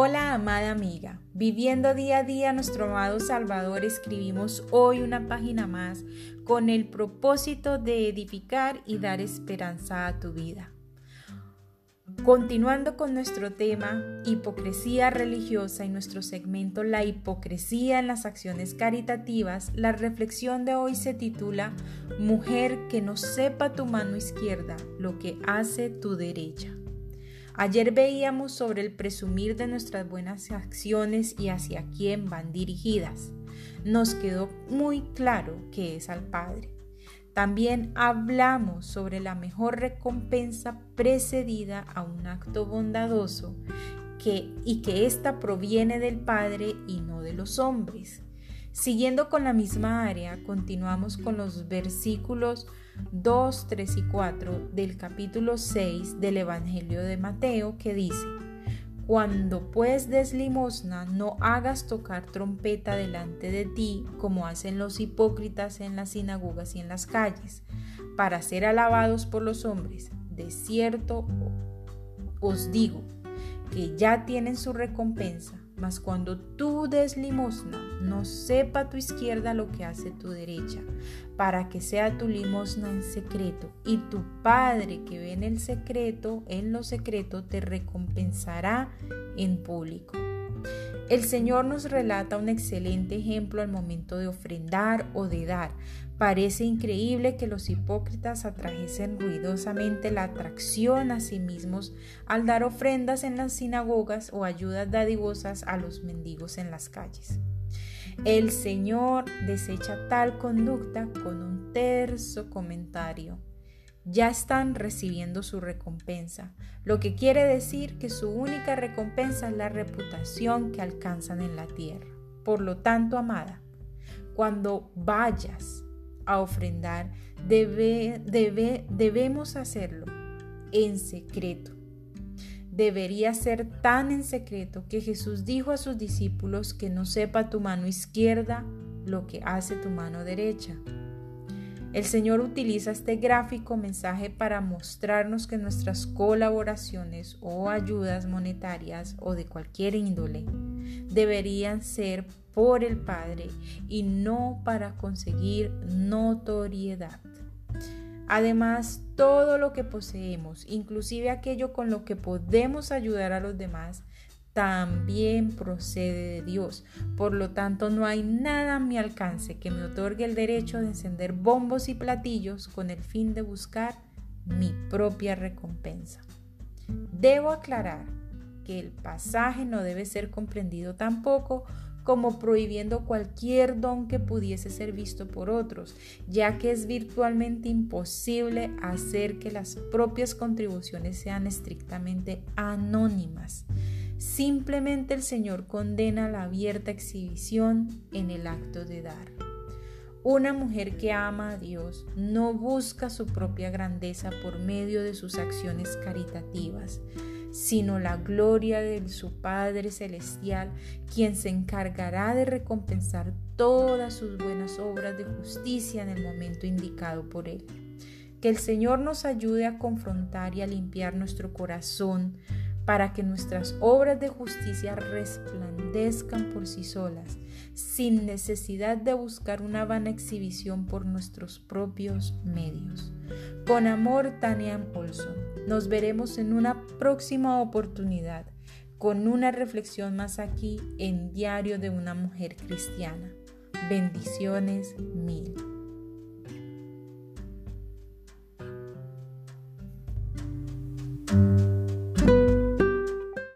Hola amada amiga, viviendo día a día nuestro amado Salvador, escribimos hoy una página más con el propósito de edificar y dar esperanza a tu vida. Continuando con nuestro tema, hipocresía religiosa y nuestro segmento La hipocresía en las acciones caritativas, la reflexión de hoy se titula Mujer que no sepa tu mano izquierda lo que hace tu derecha. Ayer veíamos sobre el presumir de nuestras buenas acciones y hacia quién van dirigidas. Nos quedó muy claro que es al Padre. También hablamos sobre la mejor recompensa precedida a un acto bondadoso y que ésta proviene del Padre y no de los hombres. Siguiendo con la misma área, continuamos con los versículos 2, 3 y 4 del capítulo 6 del Evangelio de Mateo que dice, Cuando pues des limosna, no hagas tocar trompeta delante de ti como hacen los hipócritas en las sinagogas y en las calles, para ser alabados por los hombres. De cierto os digo que ya tienen su recompensa mas cuando tú des limosna, no sepa tu izquierda lo que hace tu derecha, para que sea tu limosna en secreto, y tu Padre que ve en el secreto, en lo secreto, te recompensará en público. El Señor nos relata un excelente ejemplo al momento de ofrendar o de dar. Parece increíble que los hipócritas atrajesen ruidosamente la atracción a sí mismos al dar ofrendas en las sinagogas o ayudas dadivosas a los mendigos en las calles. El Señor desecha tal conducta con un terso comentario ya están recibiendo su recompensa, lo que quiere decir que su única recompensa es la reputación que alcanzan en la tierra. Por lo tanto, amada, cuando vayas a ofrendar, debe, debemos hacerlo en secreto. Debería ser tan en secreto que Jesús dijo a sus discípulos que no sepa tu mano izquierda lo que hace tu mano derecha el Señor utiliza este gráfico mensaje para mostrarnos que nuestras colaboraciones o ayudas monetarias o de cualquier índole deberían ser por el Padre y no para conseguir notoriedad. Además, todo lo que poseemos, inclusive aquello con lo que podemos ayudar a los demás, también procede de Dios. Por lo tanto, no hay nada a mi alcance que me otorgue el derecho de encender bombos y platillos con el fin de buscar mi propia recompensa. Debo aclarar que el pasaje no debe ser comprendido tampoco como prohibiendo cualquier don que pudiese ser visto por otros, ya que es virtualmente imposible hacer que las propias contribuciones sean estrictamente anónimas. Simplemente el Señor condena la abierta exhibición en el acto de dar. Una mujer que ama a Dios no busca su propia grandeza por medio de sus acciones caritativas, sino la gloria de su Padre Celestial, quien se encargará de recompensar todas sus buenas obras de justicia en el momento indicado por Él. Que el Señor nos ayude a confrontar y a limpiar nuestro corazón para que nuestras obras de justicia resplandezcan por sí solas, sin necesidad de buscar una vana exhibición por nuestros propios medios. Con amor, Tania Olson. Nos veremos en una próxima oportunidad con una reflexión más aquí en Diario de una Mujer Cristiana. Bendiciones mil.